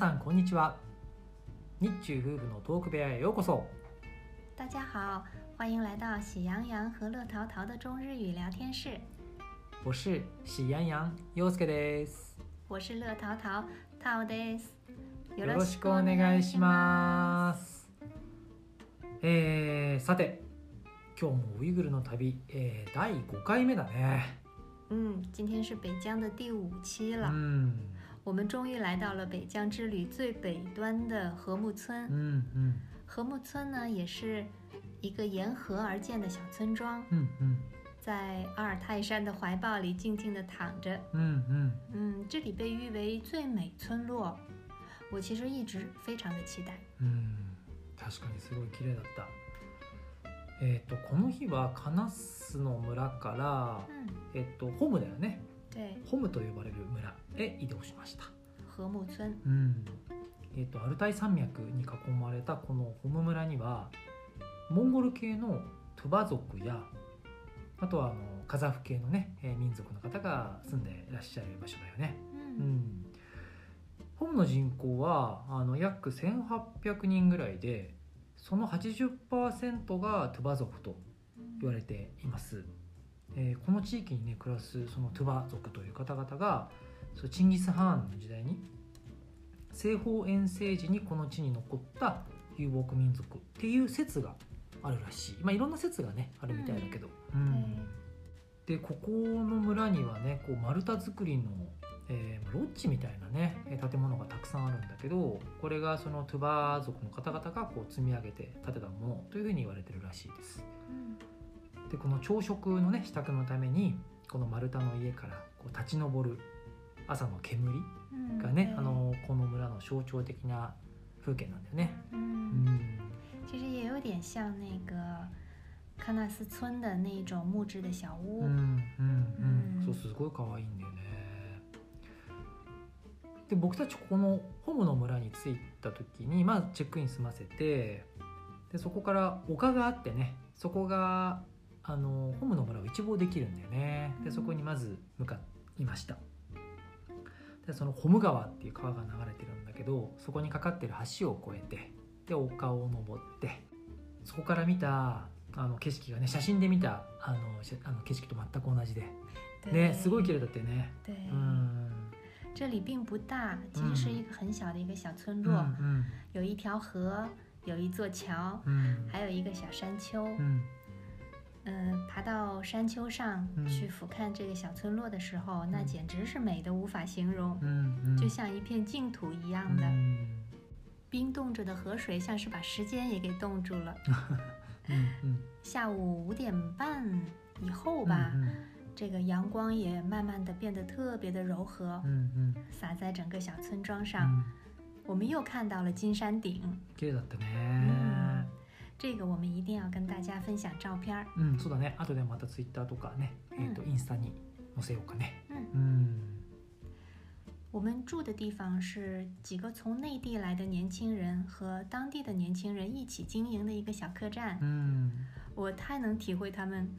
さんこんにちは。日中夫婦のトーク部屋へようこそ。大家好，欢迎来到喜羊羊和乐淘淘的中日语聊天室。我是喜羊羊陽介です。我是乐淘淘淘です。よろしくお願いします。えー、さて今日もウイグルの旅、えー、第5回目だね。嗯，今天是北疆的第五期う了，ん我们终于来到了北疆之旅最北端的禾木う村。んうん禾木村呢，也是一个沿河而建的小村庄，うんうん在阿尔泰山的怀抱里静静地躺着。うんうん嗯，这里被誉为最美村落，我其实一直非常的期待。うん確かにすごい綺麗だったえっ、とこの日はカナスの村から嗯，えっ、とホムだよね对，ホムと呼ばれる村 へ移動しました。禾木村。うん。えっ、とアルタイ山脈に囲まれたこのホム村にはモンゴル系のトゥバ族やあとはあのカザフ系のね、えー民族の方が住んでいらっしゃる場所だよね。う嗯ん、ホムの人口はあの約1800人ぐらいでその80%がトゥバ族と言われています、えーこの地域にね暮らすそのトゥバ族という方々がそうチンギス・ハーンの時代に西方遠征時にこの地に残った遊牧民族っていう説があるらしい。まあいろんな説がねあるみたいだけど、うん。でここの村にはねこう丸太造りの、えーロッジみたいなねえー建物がたくさんあるんだけどこれがそのトゥバ族の方々がこう積み上げて建てたものというふうに言われてるらしいです。嗯でこの朝食のね支度のためにこの丸太の家からこう立ち上る朝の煙嗯がね、对あのこの村の象徴的な風景なんだよね。う嗯，ん。其实也有点像那个喀纳斯村的那种木质的小屋。うんうんうん。うん。そうすごい可愛いんだよね。で僕たちここのホムの村に着いた時にまあチェックイン済ませてでそこから丘があってねそこがあのホムの村を一望できるんだよね。でそこにまず向かいましたでそのホム川っていう川が流れてるんだけどそこにかかってる橋を越えてで丘を登ってそこから見たあの景色がね写真で見たあのしあの景色と全く同じで。对。ねすごい綺麗だったよね。对，うん。这里并不大，其实是一个很小的一个小村うん落，うん有一条河，有一座桥，うん还有一个小山丘。うん嗯，爬到山丘上嗯去俯瞰这个小村落的时候，那嗯简直是美的无法形容，うんうん就像一片净土一样う的。ん冰冻着的河水像是把时间也给冻住了。うんうん下午五点半以后吧，うん这个阳光也慢慢的变得特别的柔和う，んうん洒在整个小村庄う上。ん我们又看到了金山顶，綺麗だったね嗯 这个我们一定要跟大家分享照片儿。うんそうだね後でまたツイッターとかねえっとインスタに載せようかね嗯，うん我们住的地方是几个从内地来的年轻人和当地的年轻人一起经营的一个小客栈う。ん我太能体会他们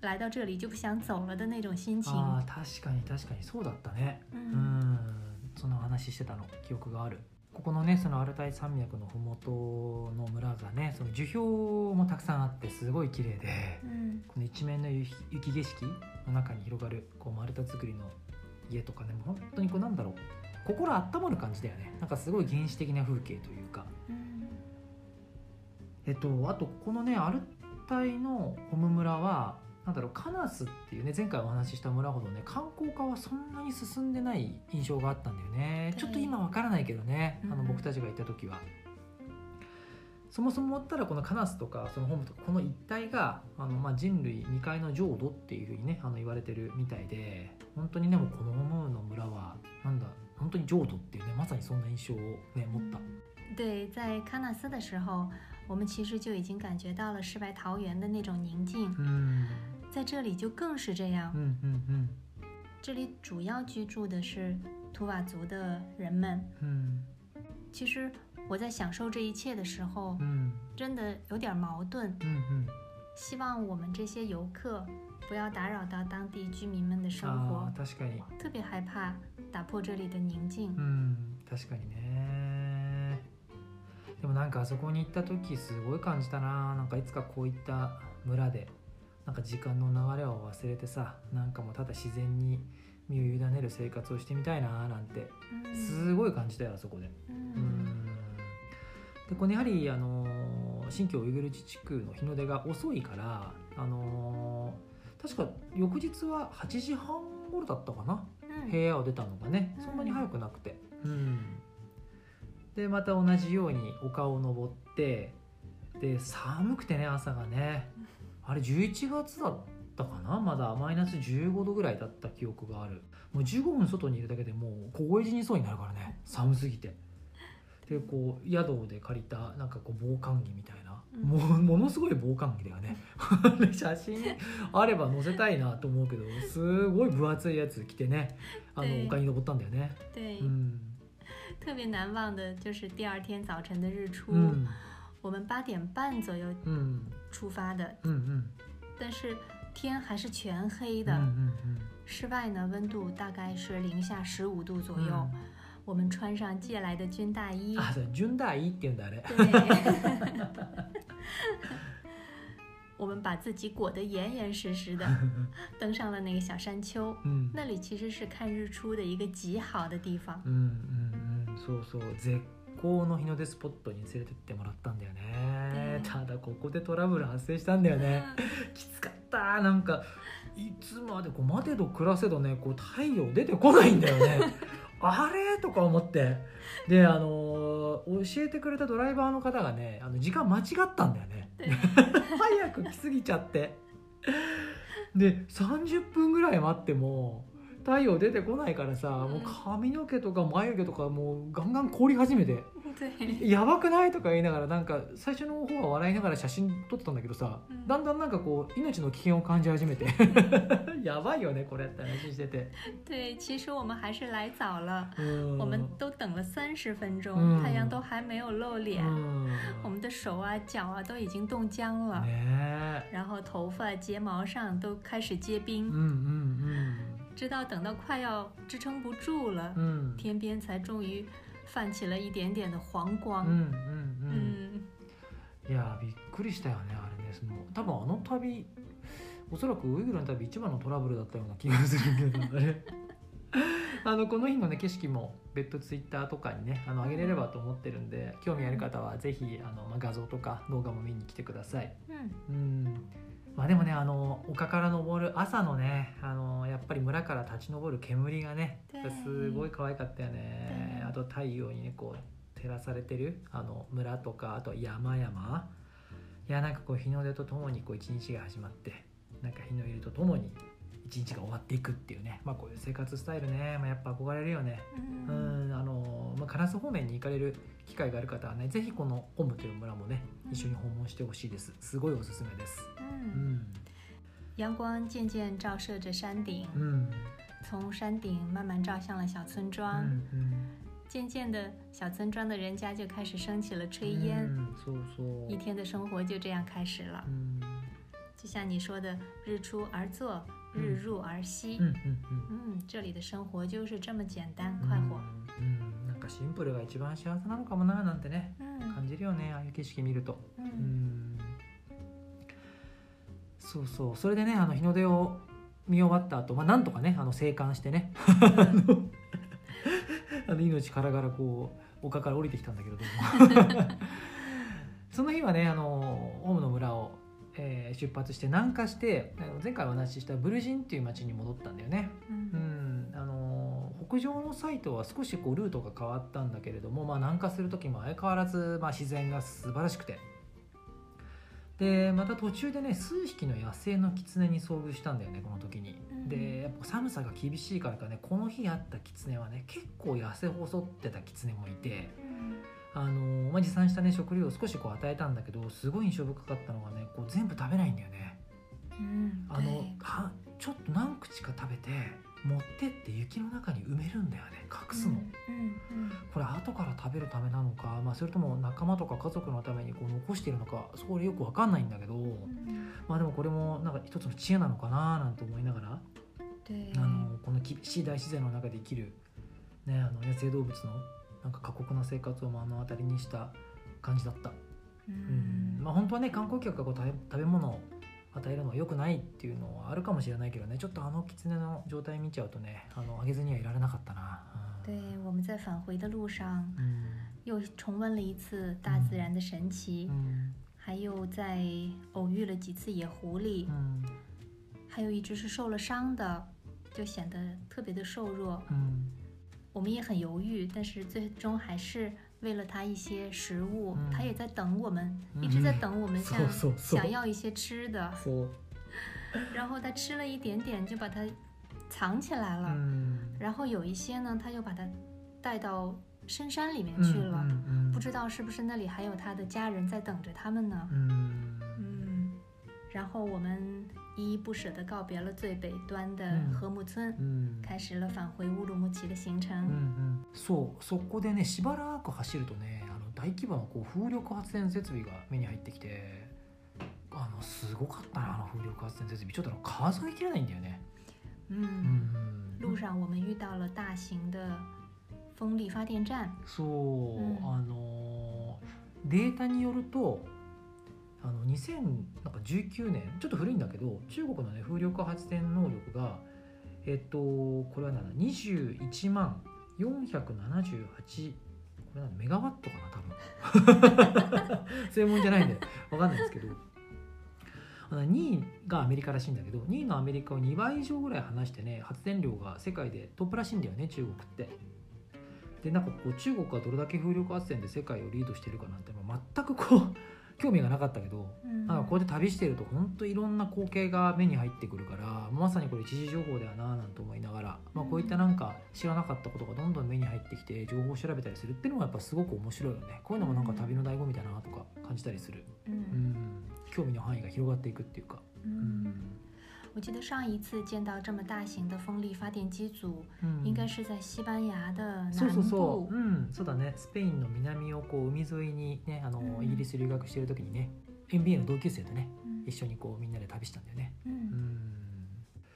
来到这里就不想走了的那种心情。あー確かに確かにそうだったねう嗯んその話してたの記憶がある ここのねそのアルタイ山脈の麓の村がねその樹氷もたくさんあってすごい綺麗で嗯この一面の雪雪景色の中に広がるこう丸太作りの家とかねもう本当にこうなんだろう心温まる感じだよね。なんかすごい原始的な風景というか。嗯えっとあとこのねアルタイのホム村はなんだろうカナスっていうね前回お話しした村ほどね観光化はそんなに進んでない印象があったんだよね。ちょっと今わからないけどねあのうん。僕たちが行った時は。そもそもったらこのカナスとかそのホムとかこの一帯があの、まあ、人類未開の浄土っていうふうにねあの言われてるみたいで本当にねもうこのホムの村はなんだ本当に浄土っていうねまさにそんな印象をね持った。对，在喀纳斯的时候，我们其实就已经感觉到了世外桃源的那种宁静，うん在这里就更是这样う。んうんうん这里主要居住的是图瓦族的人们。うん其实我在享受这一切的时候う，ん真的有点矛盾。うんうん希望我们这些游客不要打扰到当地居民们的生あ活ー，確かに特别害怕打破这里的宁静。うん確かにね でもなんかあそこに行った時すごい感じたななんかいつかこういった村で なんか時間の流れを忘れてさなんかもうただ自然に身を委ねる生活をしてみたいななんて嗯すごい感じたよあそこで。う嗯ん。でこれやはりあの新疆ウイグル自治区の日の出が遅いからあの確か翌日は8時半頃だったかな嗯部屋を出たのがねうん。そんなに早くなくて、うん、でまた同じように丘を登ってで寒くてね朝がねあれ11月だったかな？まだマイナス15度ぐらいだった記憶がある。もう15分外にいるだけでもう凍え死にそうになるからね。寒すぎて。でこう宿で借りたなんかこう防寒着みたいな、うん。もうものすごい防寒着だよね。写真あれば載せたいなと思うけどすごい分厚いやつ着てねあ对の丘に登ったんだよね。对，うん。特别难忘的就是第二天早晨的日出。うん我们八点半左右うん出发的，うんうん但是天还是全黑うん的。うん室外呢，温度大概是零下十五度左うん右。我们穿上借来的军大衣，あそう順大衣って言うんだあれ对，我们把自己裹得严严实实的，登上了那个小山丘。うん那里其实是看日出的一个极好的地方。うんうんうんそうそう絶 好の日の出スポットに連れてってもらったんだよね。うん。ただここでトラブル発生したんだよね。きつかった。なんかいつまでこう待てど暮らせどねこう太陽出てこないんだよね。あれ？とか思って。であのー教えてくれたドライバーの方がねあの時間間違ったんだよね。对，早く来すぎちゃって。で30分ぐらい待っても太陽出てこないからさ、もう髪の毛とか眉毛とかもうガンガン凍り始めて。对，やばくないとか言いながらなんか最初の方は笑いながら写真撮ってたんだけどさ、うん。だんだんなんかこう命の危険を感じ始めて。やばいよねこれって話してて、对，其实我们还是来早了，うん我们都等了三十分钟，嗯太阳都还没有露脸，うん。我们的手啊、脚啊都已经冻僵了，ね。然后头发、睫毛上都开始结え冰，直到等到快要支撑不住了，うんうん天边才终于泛起了一点点的黄光。うんうんうん嗯。いやびっくりしたよねあれね。その多分あの旅おそらくウイグルの旅一番のトラブルだったような気がするけどあれ。あのこの日のね景色も別途ツイッターとかにねあの上げれればと思ってるんで興味ある方はぜひあの、まあ、画像とか動画も見に来てください。嗯うんまあでもねあの丘から登る朝のねあのやっぱり村から立ち上る煙がねすごい可愛かったよね。あと太陽にねこう照らされてるあの村とかあと山々。いやなんかこう日の出とともにこう一日が始まってなんか日の入りとともに一日が終わっていくっていうね。まあこういう生活スタイルね、まあ、やっぱ憧れるよね。う嗯んあの、まあ、カラス方面に行かれる機会がある方はねぜひこのホムという村もね一緒に訪問してほしいです。すごいおすすめです。う嗯，ん。阳光渐渐照射着山顶，うん。从山顶慢慢照向了小村う庄。んうん。渐渐的，小村庄的人家就开始升起了炊烟，うんそうそう。一天的生活就这样开始了。う。ん就像你说的，日出而作，日入而息。うんうんうん嗯，这里的生活就是这么简单快活。シンプルが一番幸せなのかもななんてね嗯感じるよねああいう景色見ると。う嗯ん。そうそう。それでねあの日の出を見終わった後、まあなんとかねあの生還してね。あの命からがらこう丘から降りてきたんだけれども。その日はねあのホームの村を、えー出発して南下して前回お話ししたブルジンっていう町に戻ったんだよね。う嗯ん、北上のサイトは少しこうルートが変わったんだけれども、まあ、南下する時も相変わらず、まあ、自然が素晴らしくてでまた途中でね数匹の野生のキツネに遭遇したんだよねこの時に。うんでやっぱ寒さが厳しいからかねこの日会ったキツネはね結構痩せ細ってたキツネもいて。あのまあ、持参したね食料を少しこう与えたんだけどすごい印象深かったのがねこう全部食べないんだよね。嗯，あの对，はちょっと何口か食べて持ってって雪の中に埋めるんだよね隠すの、これ後から食べるためなのか、まあ、それとも仲間とか家族のためにこう残しているのかそれよく分かんないんだけど、嗯まあでもこれもなんか一つの知恵なのかななんて思いながら、对，あのこの厳しい大自然の中で生きる、ね、あの野生動物のなんか過酷な生活を目の当たりにした感じだった、ううんん。まあ本当はね観光客がこう食べ食べ物を与えるのは良くないっていうのはあるかもしれないけどねちょっとあの狐の状態見ちゃうとねあのあげずにはいられなかったな、对，我们在返回的路上うん又重温了一次大自然的神奇，うん还有在偶遇了几次野狐狸，うん还有一只是受了伤的，就显得特别的瘦弱。うん我们也很犹豫，但是最终还是 喂了它一些食物，嗯它也在等我们，嗯一直在等我们，そう想そうそう想要一些吃的。そう然后它吃了一点点，就把它藏起来了。うん然后有一些呢，它又把它带到深山里面去了，うんうん不知道是不是那里还有它的家人在等着他们呢？うん嗯，然后我们 依依不舍地告别了最北端的嗯。禾木村，うん开始了返回乌鲁木齐的行うん程。うんそうそこでねしばらく走るとねあの大規模なこう風力発電設備が目に入ってきてあのすごかったなあの風力発電設備。ちょっと数えきれないんだよね。嗯，うん。路上我们遇到了大型的风力发电站。そう、うん。あのデータによるとあの2019年ちょっと古いんだけど中国のね風力発電能力がえっとこれは何だ21万478これなメガワットかな多分 そういうもんじゃないんでわかんないですけどあの2位がアメリカらしいんだけど2位のアメリカを2倍以上ぐらい離してね発電量が世界でトップらしいんだよね中国って。でなんかこう中国がどれだけ風力発電で世界をリードしてるかなんて全くこう興味がなかったけど嗯なん。かこうやって旅してると本当いろんな光景が目に入ってくるからまさにこれ一時情報だよななんて思いながら、まあ、こういったなんか知らなかったことがどんどん目に入ってきて情報を調べたりするっていうのがやっぱすごく面白いよね。こういうのもなんか旅の醍醐味だなとか感じたりする、う嗯ん、興味の範囲が広がっていくっていうか、う嗯，ん我记得上一次见到这么大型的风力发电机组，うん应该是在西班牙的南そうそう。そ部。う、。うん、そうだね。スペインの南をこう海沿いにねあの、うん。イギリス留学してる時にね MBA の同級生とね嗯一緒にこうみんなで旅したんだよね。嗯うん。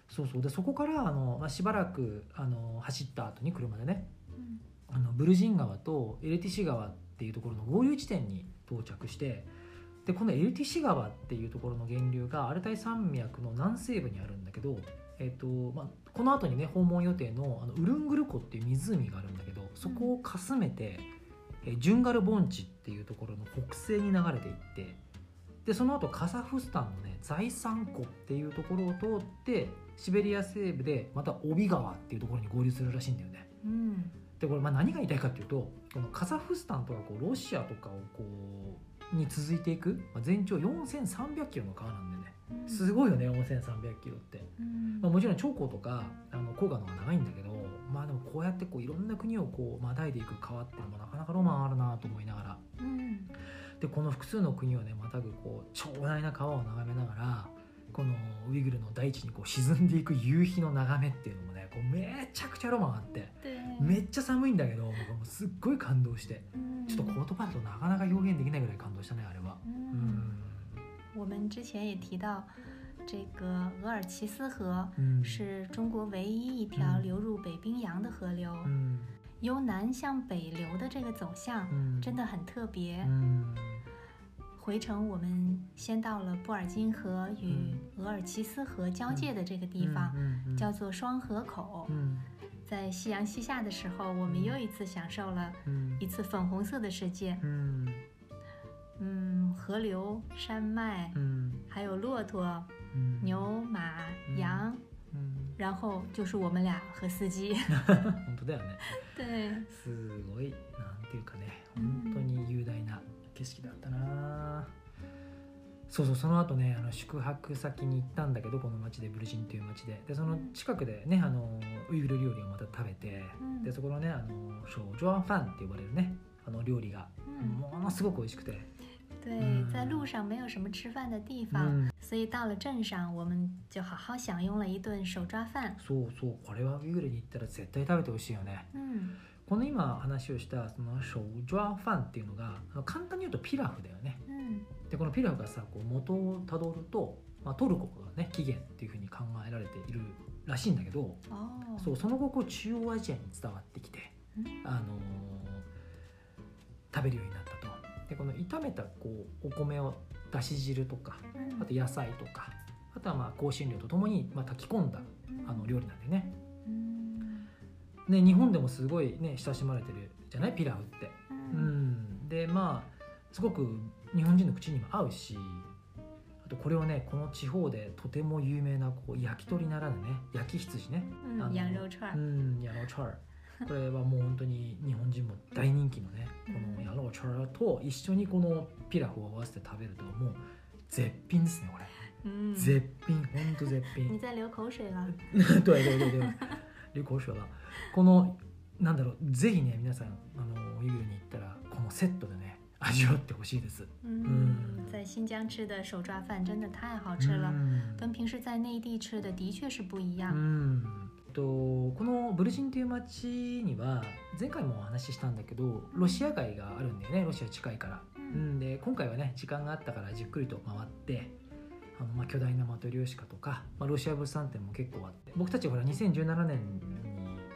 そうそう。でそこからあの、まあ、しばらくあの走った後に車でね嗯あのブルジン川とエルティシ川っていうところの合流地点に到着してでこのエルティシ川っていうところの源流がアルタイ山脈の南西部にあるんだけど、えっとまあ、この後にね訪問予定のあのウルングル湖っていう湖があるんだけどそこをかすめて、えージュンガル盆地っていうところの北西に流れていってでその後カザフスタンのね財産湖っていうところを通ってシベリア西部でまた帯川っていうところに合流するらしいんだよね。嗯でこれまあ何が言いたいかっていうとこのカザフスタンとかこうロシアとかをこうに続いていく、まあ、全長4300キロの川なんでね。嗯すごいよね4300キロって、嗯まあ、もちろん長江とかあの黄河の方が長いんだけどまあでもこうやってこういろんな国をこうまたいでいく川っていうのもなかなかロマンあるなと思いながら。嗯でこの複数の国をねまたぐこう長大な川を眺めながらこのウイグルの大地にこう沈んでいく夕日の眺めっていうのもねこうめちゃくちゃロマンあって对，めっちゃ寒いんだけど僕はもうすっごい感動して嗯ちょっと言葉だとなかなか表現できないぐらい感動したねあれは。う嗯，ん。我们之前也提到，这个额尔齐斯河うん是中国唯一一条嗯流入北冰洋的河流，うん由南向北流的这个走向うん真的很特别。うん回程我们先到了布尔津河与额尔齐斯河交界的这个地方，うん叫做双河口。うん在夕阳西下的时候，我们又一次享受了うん一次粉红色的世界。うん嗯，河流、山脉，うん还有骆驼、うん牛、马、嗯羊，うん然后就是我们俩和司机。本当だよね对，すごいなんていうかねうん本当に雄大な 景色だったな。そうそうその後ねあの宿泊先に行ったんだけどこの町でブルジンという町で。でその近くでねあのウイグル料理をまた食べてうん。でそこのねあのショージョアファンって呼ばれるねあの料理が嗯，ものすごく美味しくて、对，嗯。在路上没有什么吃饭的地う方，ん、所以到了镇上，我们就好好享用了一顿手抓饭。そうそうこれはウイグルに行ったら絶対食べてほしいよね。嗯この今話をしたそのショージョアファンっていうのが簡単に言うとピラフだよね。嗯でこのピラフがさこう元をたどると、まあ、トルコがね起源っていうふうに考えられているらしいんだけど哦，そうその後こう中央アジアに伝わってきて、嗯あのー食べるようになったと。でこの炒めたこうお米をだし汁とか嗯あと野菜とかあとはまあ香辛料とともにまあ炊き込んだあの料理なんでね。嗯ね日本でもすごいね親しまれてるじゃない？ピラフって。う嗯ん。でまあすごく日本人の口にも合うしあとこれをねこの地方でとても有名なこう焼き鳥ならぬね焼き羊ね。あの嗯，羊。肉串う儿，んヤローチャーこれはもう本当に日本人も大人気のねこのヤローチャーと一緒にこのピラフを合わせて食べるともう絶品ですねこれ。嗯，絶品。本当絶 你品在流口水了。对对对对流口水了このなんだろうぜひね皆さんあのウイグルに行ったらこのセットでね味わってほしいです。嗯，在新疆吃的手抓饭真的太好吃了，うん。跟平时在内地吃的的确是不一う样。ん。とこのブルジンという町には前回もお話ししたんだけどロシア街があるんだよねロシア近いから、ううんん、で今回はね時間があったからじっくりと回ってあの、まあ、巨大なマトリョーシカとか、まあ、ロシア物産展も結構あって僕たちほら2017年に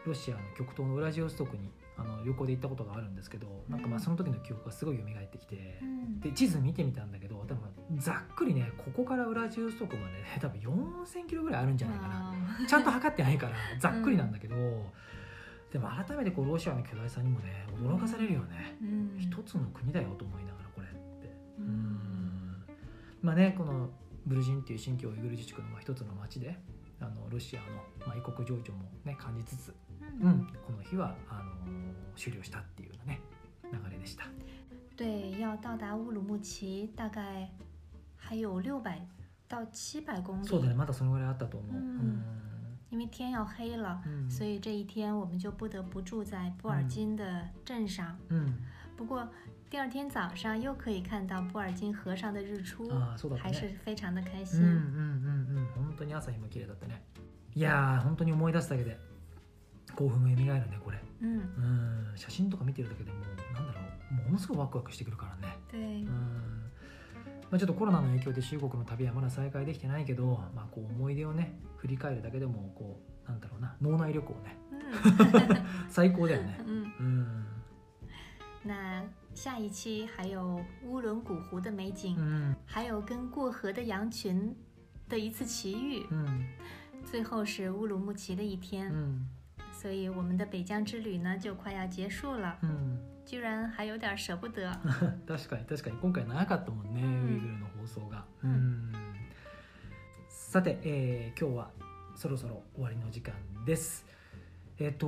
ロシアの極東のウラジオストクにあの旅行で行ったことがあるんですけどなんかまあその時の記憶がすごい蘇ってきて。嗯で地図見てみたんだけど多分ざっくりねここからウラジオストクまでね 多分4000キロぐらいあるんじゃないかな。啊ちゃんと測ってないから ざっくりなんだけど、でも改めてこうロシアの巨大さにもね驚かされるよね、嗯一つの国だよと思いながらこれって。う嗯ん。まあねこのブルジンっていう新疆ウイグル自治区のまあ一つの町であのロシアのまあ異国情緒もね感じつつ、う嗯ん、この日はあの終了したっていうようなね流れでした。对，要到达乌鲁木齐大概还有六百到七百公里。そうだねまだそのぐらいあったと思う、うん。因为天要黑了，うん所以这一天我们就不得不住在布尔津的镇上。うん不过第二天早上又可以看到布尔津河上的日出，ああそうだった还是ね非常的开うん心。うんうんうん。本当に朝日も綺麗だったね。いやー本当に思い出すだけで興奮が蘇るねこれ。嗯，うん。写真とか見てるだけでもうなんだろう。ものすごいワクワクしてくるからね。对う，ん。まあ、ちょっとコロナの影響で中国の旅はまだ再開できてないけど、まあ、こう思い出をね振り返るだけでもこうなんだろうな脳内旅行ね嗯最高だよね嗯。うん那下一期还有乌伦古湖的美景，うん还有跟过河的羊群的一次奇遇，うん最后是乌鲁木齐的一天。うん所以我们的北疆之旅呢就快要结束了，うん居然还有点舍不得。確かに確かに今回長かったもんね、うんウイグルの放送が、うんうんさて、えー今日はそろそろ終わりの時間ですえっ、と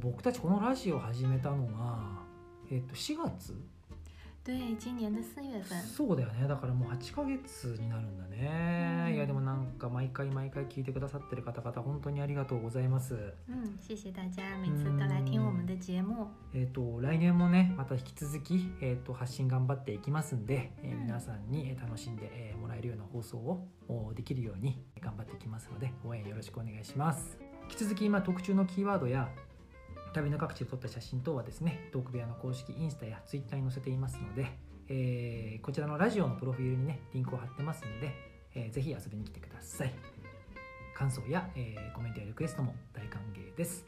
僕たちこのラジオ始めたのが、 えっと4月？对，今年的四月份，そうだよね。だからもう8ヶ月になるんだね、うん。いやでもなんか毎回毎回聞いてくださってる方々本当にありがとうございます。嗯，谢谢大家每次都来听我们的节目。えっ、と来年もねまた引き続き、えー、と発信頑張っていきますんで、えーうん。皆さんにえー楽しんで、えーもらえるような放送をおできるように頑張っていきますので応援よろしくお願いします。引き続き今特注のキーワードや旅の各地で撮った写真等はですねトーク部屋の公式インスタやツイッターに載せていますので、えーこちらのラジオのプロフィールにねリンクを貼ってますので、えーぜひ遊びに来てください。感想や、えーコメントやリクエストも大歓迎です。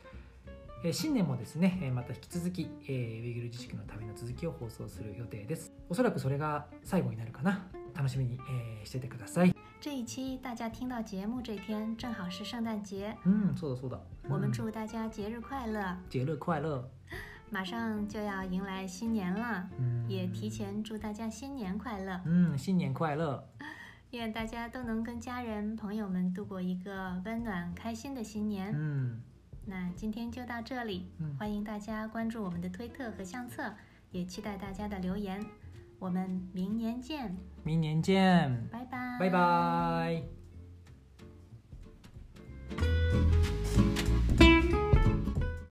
えー新年もですね、また引き続き、えーウイグル自治区の旅の続きを放送する予定です。おそらくそれが最後になるかな。楽しみに、えーしててください。这一期大家听到节目这天正好是圣诞节，うんそうだそうだ我们うん祝大家节日快乐！节日快乐马上就要迎来新年了，うん也提前祝大家新年快乐！うん新年快乐愿大家都能跟家人朋友们度过一个温暖开心的新う年。ん那今天就到这里，嗯欢迎大家关注我们的推特和相册，也期待大家的留言。 我们明年见，明年见。拜拜，拜拜